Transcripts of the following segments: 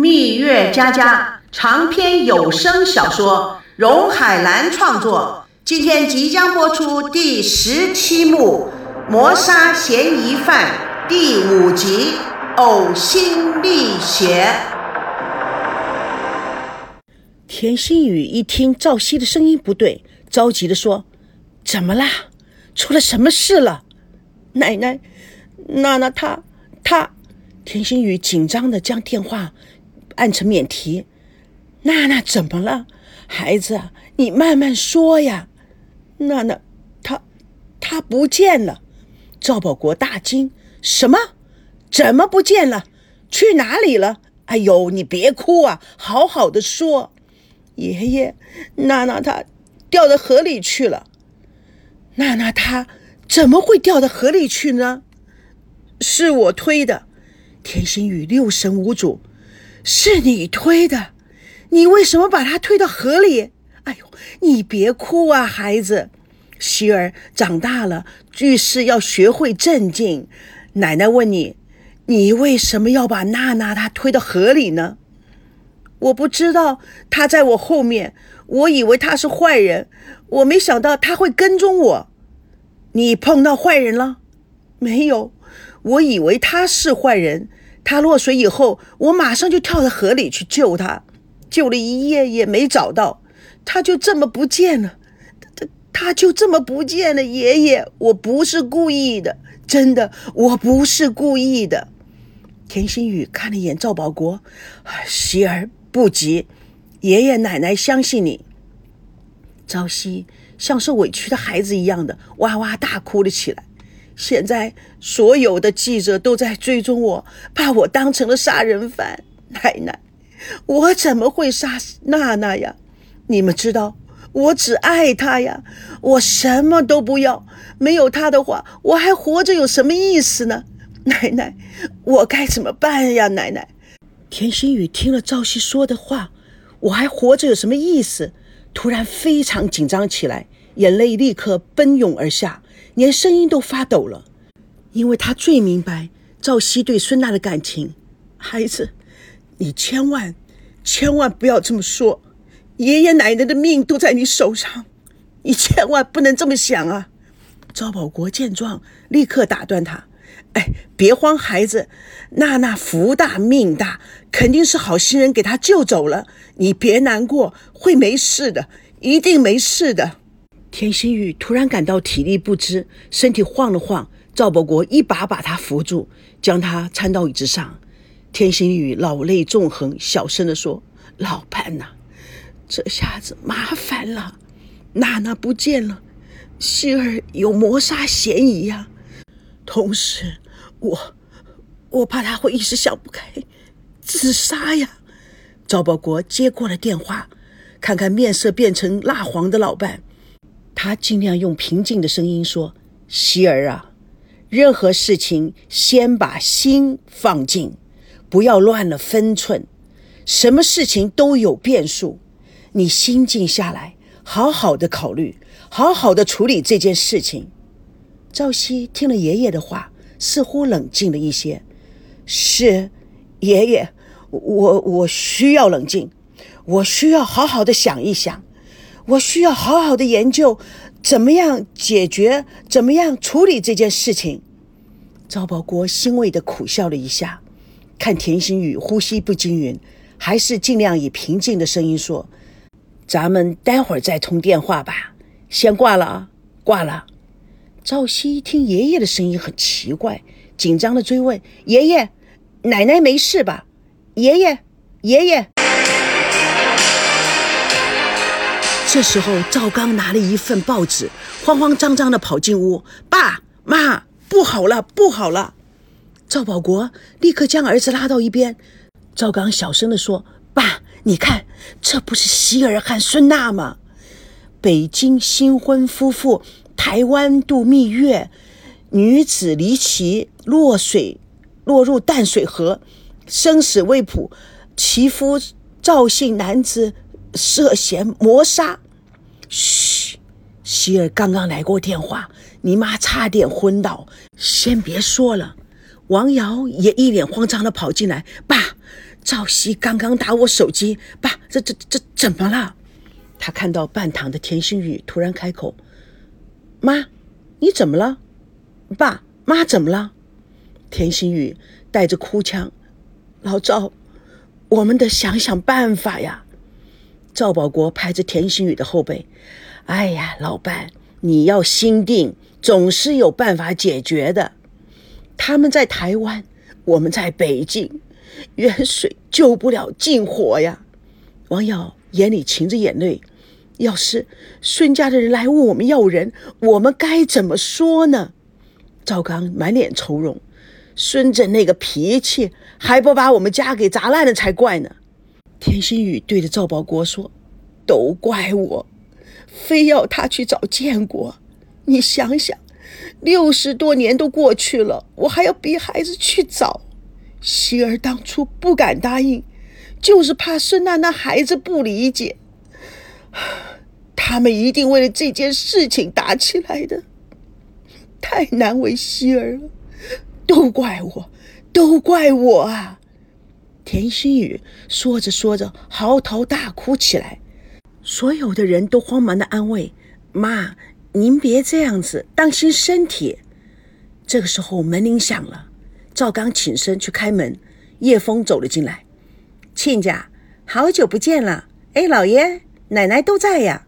蜜月佳佳长篇有声小说，荣海兰创作。今天即将播出第十七幕《谋杀嫌疑犯》第五集《呕心沥血》。田心雨一听赵熙的声音不对，着急的说：“怎么啦？出了什么事了？”奶奶，娜娜她她，田心雨紧张的将电话按成免提。娜娜怎么了？孩子，你慢慢说呀。娜娜，她她不见了。赵保国大惊：“什么？怎么不见了？去哪里了？”哎呦，你别哭啊，好好的说。爷爷，娜娜她掉到河里去了。娜娜她怎么会掉到河里去呢？是我推的。田心雨六神无主。是你推的？你为什么把他推到河里？哎呦，你别哭啊，孩子。希儿长大了，遇事要学会镇静。奶奶问你，你为什么要把娜娜她推到河里呢？我不知道，她在我后面，我以为她是坏人，我没想到她会跟踪我。你碰到坏人了？没有，我以为他是坏人。他落水以后，我马上就跳到河里去救他，救了一夜也没找到，他就这么不见了。他他就这么不见了。爷爷，我不是故意的，真的，我不是故意的。田心雨看了一眼赵保国，希儿不急，爷爷奶奶相信你。朝夕像是委屈的孩子一样的哇哇大哭了起来。现在所有的记者都在追踪我，把我当成了杀人犯。奶奶，我怎么会杀娜娜呀？你们知道，我只爱她呀，我什么都不要。没有她的话，我还活着有什么意思呢？奶奶，我该怎么办呀？奶奶，田心雨听了赵熙说的话，我还活着有什么意思？突然非常紧张起来，眼泪立刻奔涌而下。连声音都发抖了，因为他最明白赵熙对孙娜的感情。孩子，你千万千万不要这么说，爷爷奶奶的命都在你手上，你千万不能这么想啊！赵保国见状，立刻打断他：“哎，别慌，孩子，娜娜福大命大，肯定是好心人给她救走了，你别难过，会没事的，一定没事的。”田心雨突然感到体力不支，身体晃了晃。赵伯国一把把他扶住，将他搀到椅子上。田心雨老泪纵横，小声地说：“老伴呐，这下子麻烦了，娜娜不见了，希儿有谋杀嫌疑呀。同时，我我怕他会一时想不开，自杀呀。”赵伯国接过了电话，看看面色变成蜡黄的老伴。他尽量用平静的声音说：“希儿啊，任何事情先把心放静，不要乱了分寸。什么事情都有变数，你心静下来，好好的考虑，好好的处理这件事情。”赵熙听了爷爷的话，似乎冷静了一些。“是，爷爷，我我需要冷静，我需要好好的想一想。”我需要好好的研究，怎么样解决，怎么样处理这件事情。赵保国欣慰的苦笑了一下，看田心雨呼吸不均匀，还是尽量以平静的声音说：“咱们待会儿再通电话吧，先挂了啊，挂了。”赵熙一听爷爷的声音很奇怪，紧张的追问：“爷爷，奶奶没事吧？爷爷，爷爷。”这时候，赵刚拿了一份报纸，慌慌张张的跑进屋。爸妈，不好了，不好了！赵保国立刻将儿子拉到一边。赵刚小声的说：“爸，你看，这不是希尔和孙娜吗？北京新婚夫妇，台湾度蜜月，女子离奇落水，落入淡水河，生死未卜，其夫赵姓男子。”涉嫌谋杀。嘘，希儿刚刚来过电话，你妈差点昏倒。先别说了。王瑶也一脸慌张的跑进来，爸，赵熙刚刚打我手机，爸，这这这怎么了？他看到半躺的田心雨，突然开口：“妈，你怎么了？爸妈怎么了？”田心雨带着哭腔：“老赵，我们得想想办法呀。”赵保国拍着田心雨的后背：“哎呀，老伴，你要心定，总是有办法解决的。他们在台湾，我们在北京。”远水救不了近火呀！王瑶眼里噙着眼泪。要是孙家的人来问我们要人，我们该怎么说呢？赵刚满脸愁容。孙子那个脾气，还不把我们家给砸烂了才怪呢。田心雨对着赵保国说：“都怪我，非要他去找建国。你想想，六十多年都过去了，我还要逼孩子去找。”希儿当初不敢答应，就是怕孙娜那孩子不理解。他们一定为了这件事情打起来的，太难为希儿了，都怪我，都怪我啊！田心雨说着说着嚎啕大哭起来，所有的人都慌忙的安慰：“妈，您别这样子，当心身体。”这个时候门铃响了。赵刚起身去开门，叶枫走了进来。亲家，好久不见了！哎，老爷奶奶都在呀。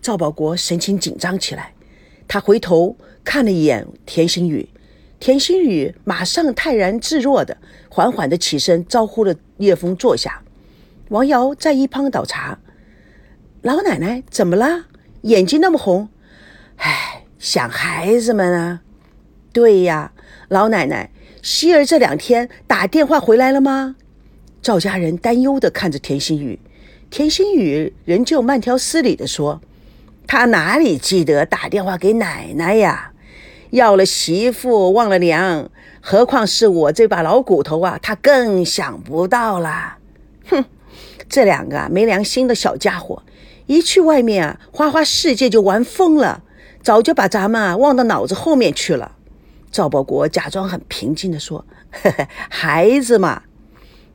赵保国神情紧张起来，他回头看了一眼田心雨，田心雨马上泰然自若的缓缓的起身招呼了叶枫坐下。王瑶在一旁倒茶。老奶奶怎么了？眼睛那么红？哎，想孩子们啊。对呀，老奶奶。希儿这两天打电话回来了吗？赵家人担忧地看着田心雨，田心雨仍旧慢条斯理地说：“他哪里记得打电话给奶奶呀？要了媳妇忘了娘，何况是我这把老骨头啊，他更想不到啦。哼，这两个没良心的小家伙，一去外面啊，花花世界就玩疯了，早就把咱们啊忘到脑子后面去了。”赵保国假装很平静地说：“呵呵，孩子嘛，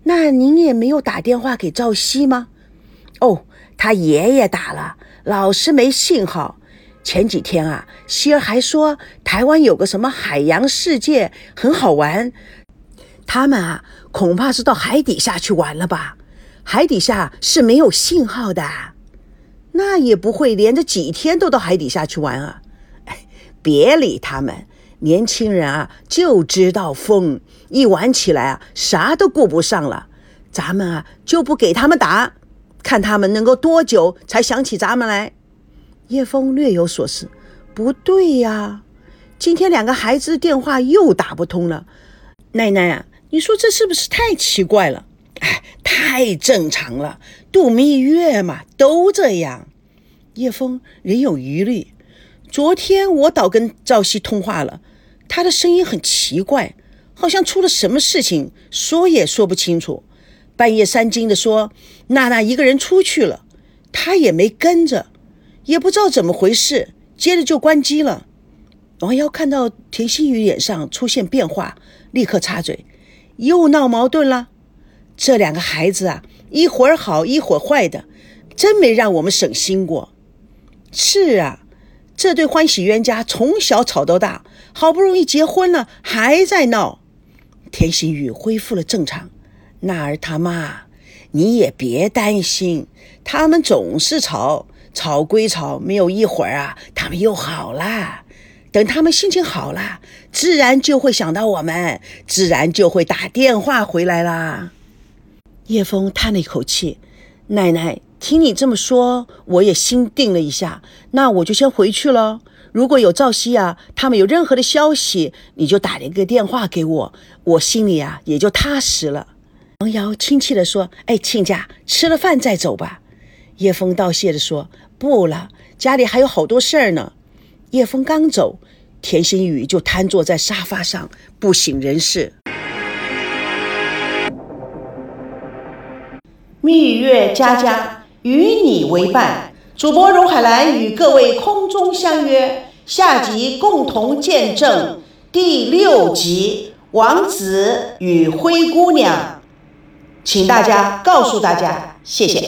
那您也没有打电话给赵熙吗？哦，他爷爷打了，老是没信号。前几天啊，希儿还说台湾有个什么海洋世界很好玩，他们啊恐怕是到海底下去玩了吧？海底下是没有信号的，那也不会连着几天都到海底下去玩啊！哎，别理他们。”年轻人啊，就知道疯，一玩起来啊，啥都顾不上了。咱们啊，就不给他们打，看他们能够多久才想起咱们来。叶枫略有所思，不对呀，今天两个孩子的电话又打不通了。奶奶啊，你说这是不是太奇怪了？哎，太正常了，度蜜月嘛，都这样。叶枫仍有疑虑。昨天我倒跟赵熙通话了。他的声音很奇怪，好像出了什么事情，说也说不清楚。半夜三更的说娜娜一个人出去了，他也没跟着，也不知道怎么回事，接着就关机了。王瑶看到田心雨脸上出现变化，立刻插嘴：“又闹矛盾了。这两个孩子啊，一会儿好一会儿坏的，真没让我们省心过。”是啊。这对欢喜冤家从小吵到大，好不容易结婚了，还在闹。田心雨恢复了正常。娜儿他妈，你也别担心，他们总是吵，吵归吵，没有一会儿啊，他们又好了。等他们心情好了，自然就会想到我们，自然就会打电话回来啦。叶枫叹了一口气，奶奶。听你这么说，我也心定了一下。那我就先回去了。如果有赵熙啊，他们有任何的消息，你就打一个电话给我，我心里啊也就踏实了。王瑶亲切地说：“哎，亲家，吃了饭再走吧。”叶枫道谢地说：“不了，家里还有好多事儿呢。”叶枫刚走，田心雨就瘫坐在沙发上不省人事。蜜月佳佳。与你为伴，主播荣海兰与各位空中相约，下集共同见证第六集《王子与灰姑娘》。请大家告诉大家，谢谢。